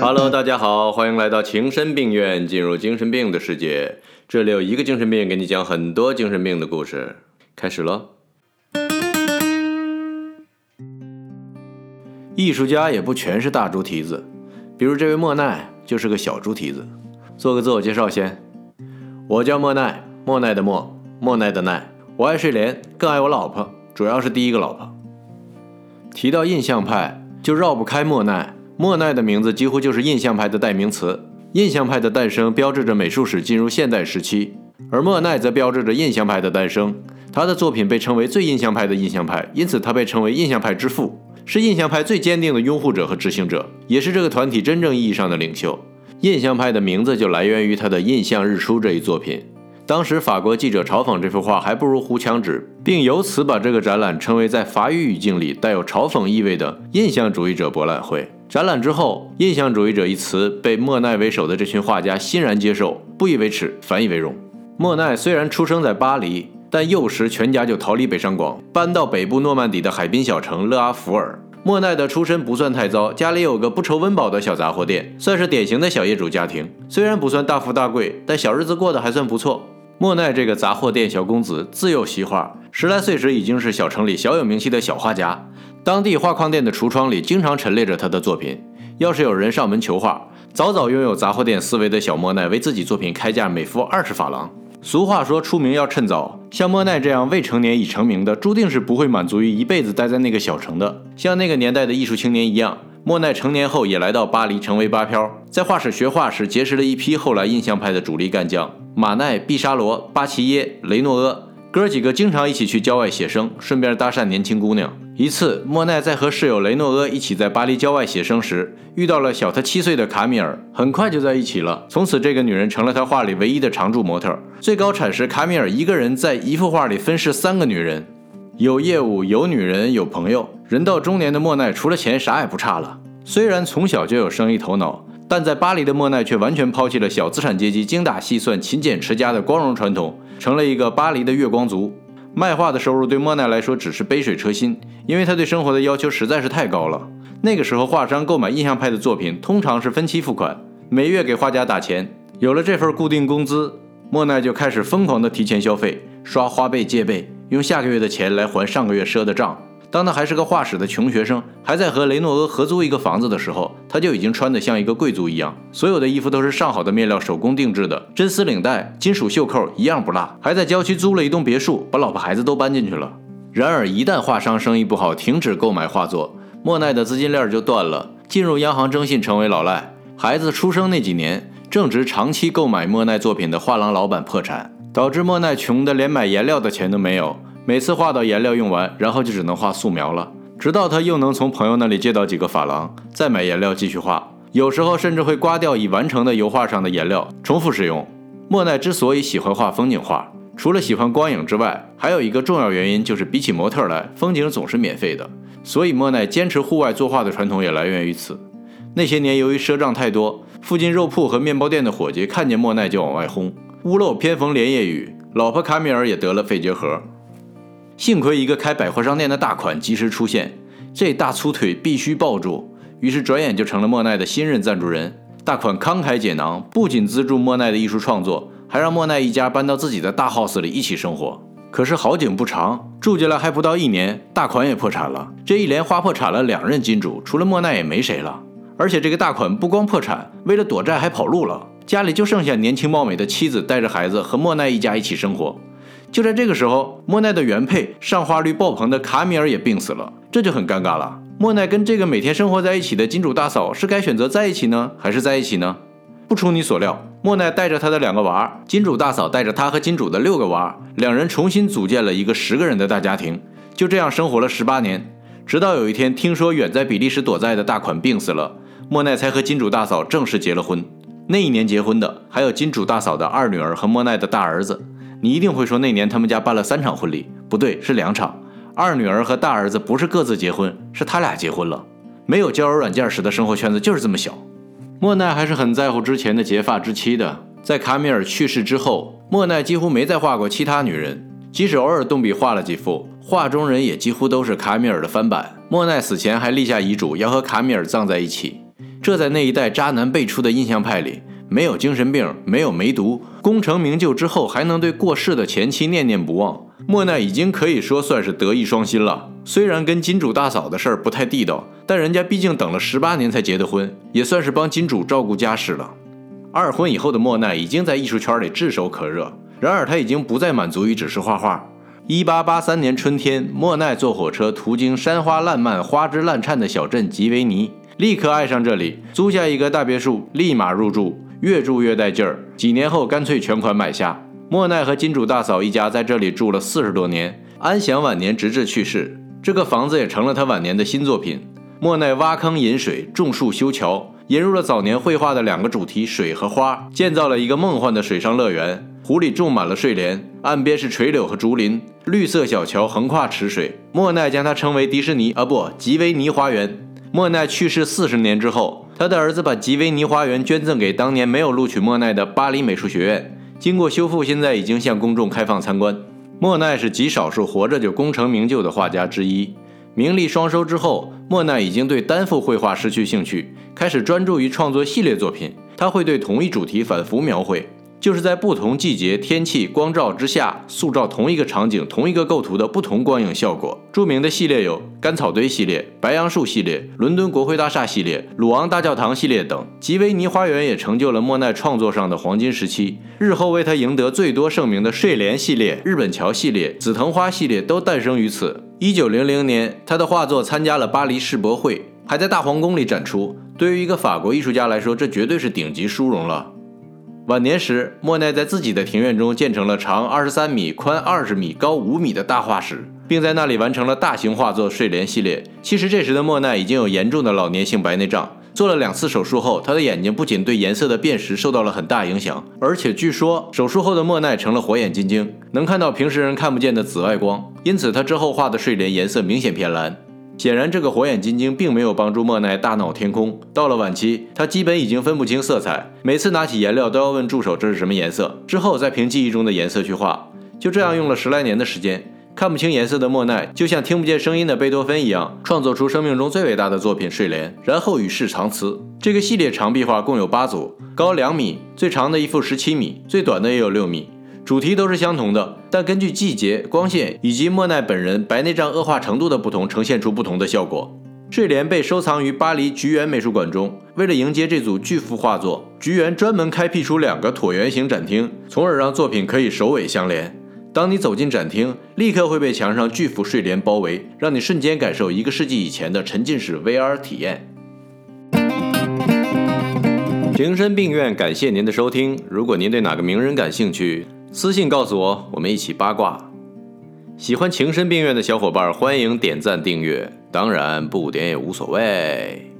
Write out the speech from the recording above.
Hello，大家好，欢迎来到情深病院，进入精神病的世界。这里有一个精神病给你讲很多精神病的故事。开始了。艺术家也不全是大猪蹄子，比如这位莫奈就是个小猪蹄子。做个自我介绍先，我叫莫奈，莫奈的莫，莫奈的奈。我爱睡莲，更爱我老婆，主要是第一个老婆。提到印象派，就绕不开莫奈。莫奈的名字几乎就是印象派的代名词。印象派的诞生标志着美术史进入现代时期，而莫奈则标志着印象派的诞生。他的作品被称为最印象派的印象派，因此他被称为印象派之父，是印象派最坚定的拥护者和执行者，也是这个团体真正意义上的领袖。印象派的名字就来源于他的《印象日出》这一作品。当时法国记者嘲讽这幅画还不如糊墙纸，并由此把这个展览称为在法语语境里带有嘲讽意味的印象主义者博览会。展览之后，“印象主义者”一词被莫奈为首的这群画家欣然接受，不以为耻，反以为荣。莫奈虽然出生在巴黎，但幼时全家就逃离北上广，搬到北部诺曼底的海滨小城勒阿弗尔。莫奈的出身不算太糟，家里有个不愁温饱的小杂货店，算是典型的小业主家庭。虽然不算大富大贵，但小日子过得还算不错。莫奈这个杂货店小公子自幼习画，十来岁时已经是小城里小有名气的小画家。当地画框店的橱窗里经常陈列着他的作品。要是有人上门求画，早早拥有杂货店思维的小莫奈为自己作品开价每幅二十法郎。俗话说出名要趁早，像莫奈这样未成年已成名的，注定是不会满足于一辈子待在那个小城的。像那个年代的艺术青年一样，莫奈成年后也来到巴黎，成为巴漂，在画室学画时结识了一批后来印象派的主力干将。马奈、毕沙罗、巴齐耶、雷诺阿，哥几个经常一起去郊外写生，顺便搭讪年轻姑娘。一次，莫奈在和室友雷诺阿一起在巴黎郊外写生时，遇到了小他七岁的卡米尔，很快就在一起了。从此，这个女人成了他画里唯一的常驻模特。最高产时，卡米尔一个人在一幅画里分饰三个女人，有业务，有女人，有朋友。人到中年的莫奈，除了钱啥也不差了。虽然从小就有生意头脑。但在巴黎的莫奈却完全抛弃了小资产阶级精打细算、勤俭持家的光荣传统，成了一个巴黎的月光族。卖画的收入对莫奈来说只是杯水车薪，因为他对生活的要求实在是太高了。那个时候，画商购买印象派的作品通常是分期付款，每月给画家打钱。有了这份固定工资，莫奈就开始疯狂的提前消费，刷花呗借呗，用下个月的钱来还上个月赊的账。当他还是个画室的穷学生，还在和雷诺阿合租一个房子的时候，他就已经穿得像一个贵族一样。所有的衣服都是上好的面料手工定制的，真丝领带、金属袖扣一样不落。还在郊区租了一栋别墅，把老婆孩子都搬进去了。然而，一旦画商生意不好，停止购买画作，莫奈的资金链就断了，进入央行征信，成为老赖。孩子出生那几年，正值长期购买莫奈作品的画廊老板破产，导致莫奈穷得连买颜料的钱都没有。每次画到颜料用完，然后就只能画素描了，直到他又能从朋友那里借到几个珐琅，再买颜料继续画。有时候甚至会刮掉已完成的油画上的颜料，重复使用。莫奈之所以喜欢画风景画，除了喜欢光影之外，还有一个重要原因就是比起模特来，风景总是免费的。所以莫奈坚持户外作画的传统也来源于此。那些年由于赊账太多，附近肉铺和面包店的伙计看见莫奈就往外轰，屋漏偏逢连夜雨，老婆卡米尔也得了肺结核。幸亏一个开百货商店的大款及时出现，这大粗腿必须抱住，于是转眼就成了莫奈的新任赞助人。大款慷慨解囊，不仅资助莫奈的艺术创作，还让莫奈一家搬到自己的大 house 里一起生活。可是好景不长，住进来还不到一年，大款也破产了。这一连花破产了两任金主，除了莫奈也没谁了。而且这个大款不光破产，为了躲债还跑路了，家里就剩下年轻貌美的妻子带着孩子和莫奈一家一起生活。就在这个时候，莫奈的原配上花率爆棚的卡米尔也病死了，这就很尴尬了。莫奈跟这个每天生活在一起的金主大嫂是该选择在一起呢，还是在一起呢？不出你所料，莫奈带着他的两个娃，金主大嫂带着他和金主的六个娃，两人重新组建了一个十个人的大家庭，就这样生活了十八年。直到有一天，听说远在比利时躲债的大款病死了，莫奈才和金主大嫂正式结了婚。那一年结婚的还有金主大嫂的二女儿和莫奈的大儿子。你一定会说，那年他们家办了三场婚礼，不对，是两场。二女儿和大儿子不是各自结婚，是他俩结婚了。没有交友软件时的生活圈子就是这么小。莫奈还是很在乎之前的结发之妻的。在卡米尔去世之后，莫奈几乎没再画过其他女人，即使偶尔动笔画了几幅，画中人也几乎都是卡米尔的翻版。莫奈死前还立下遗嘱，要和卡米尔葬在一起。这在那一代渣男辈出的印象派里，没有精神病，没有梅毒，功成名就之后还能对过世的前妻念念不忘，莫奈已经可以说算是德艺双馨了。虽然跟金主大嫂的事儿不太地道，但人家毕竟等了十八年才结的婚，也算是帮金主照顾家事了。二婚以后的莫奈已经在艺术圈里炙手可热，然而他已经不再满足于只是画画。一八八三年春天，莫奈坐火车途经山花烂漫、花枝乱颤的小镇吉维尼，立刻爱上这里，租下一个大别墅，立马入住，越住越带劲儿。几年后，干脆全款买下。莫奈和金主大嫂一家在这里住了四十多年，安享晚年，直至去世。这个房子也成了他晚年的新作品。莫奈挖坑引水，种树修桥，引入了早年绘画的两个主题：水和花，建造了一个梦幻的水上乐园。湖里种满了睡莲，岸边是垂柳和竹林，绿色小桥横跨池水。莫奈将它称为迪士尼啊，不，吉维尼花园。莫奈去世四十年之后，他的儿子把吉维尼花园捐赠给当年没有录取莫奈的巴黎美术学院，经过修复，现在已经向公众开放参观。莫奈是极少数活着就功成名就的画家之一。名利双收之后，莫奈已经对单幅绘画失去兴趣，开始专注于创作系列作品。他会对同一主题反复描绘。就是在不同季节、天气、光照之下，塑造同一个场景、同一个构图的不同光影效果。著名的系列有甘草堆系列、白杨树系列、伦敦国会大厦系列、鲁昂大教堂系列等。吉维尼花园也成就了莫奈创作上的黄金时期。日后为他赢得最多盛名的睡莲系列、日本桥系列、紫藤花系列都诞生于此。一九零零年，他的画作参加了巴黎世博会，还在大皇宫里展出。对于一个法国艺术家来说，这绝对是顶级殊荣了。晚年时，莫奈在自己的庭院中建成了长二十三米、宽二十米、高五米的大画室，并在那里完成了大型画作《睡莲》系列。其实这时的莫奈已经有严重的老年性白内障，做了两次手术后，他的眼睛不仅对颜色的辨识受到了很大影响，而且据说手术后的莫奈成了火眼金睛，能看到平时人看不见的紫外光，因此他之后画的睡莲颜色明显偏蓝。显然，这个火眼金睛并没有帮助莫奈大闹天空。到了晚期，他基本已经分不清色彩，每次拿起颜料都要问助手这是什么颜色，之后再凭记忆中的颜色去画。就这样用了十来年的时间，看不清颜色的莫奈就像听不见声音的贝多芬一样，创作出生命中最伟大的作品《睡莲》，然后与世长辞。这个系列长壁画共有八组，高两米，最长的一幅十七米，最短的也有六米。主题都是相同的，但根据季节、光线以及莫奈本人白内障恶化程度的不同，呈现出不同的效果。睡莲被收藏于巴黎菊园美术馆中。为了迎接这组巨幅画作，菊园专门开辟出两个椭圆形展厅，从而让作品可以首尾相连。当你走进展厅，立刻会被墙上巨幅睡莲包围，让你瞬间感受一个世纪以前的沉浸式 VR 体验。情深病院，感谢您的收听。如果您对哪个名人感兴趣，私信告诉我，我们一起八卦。喜欢情深病院的小伙伴，欢迎点赞订阅，当然不点也无所谓。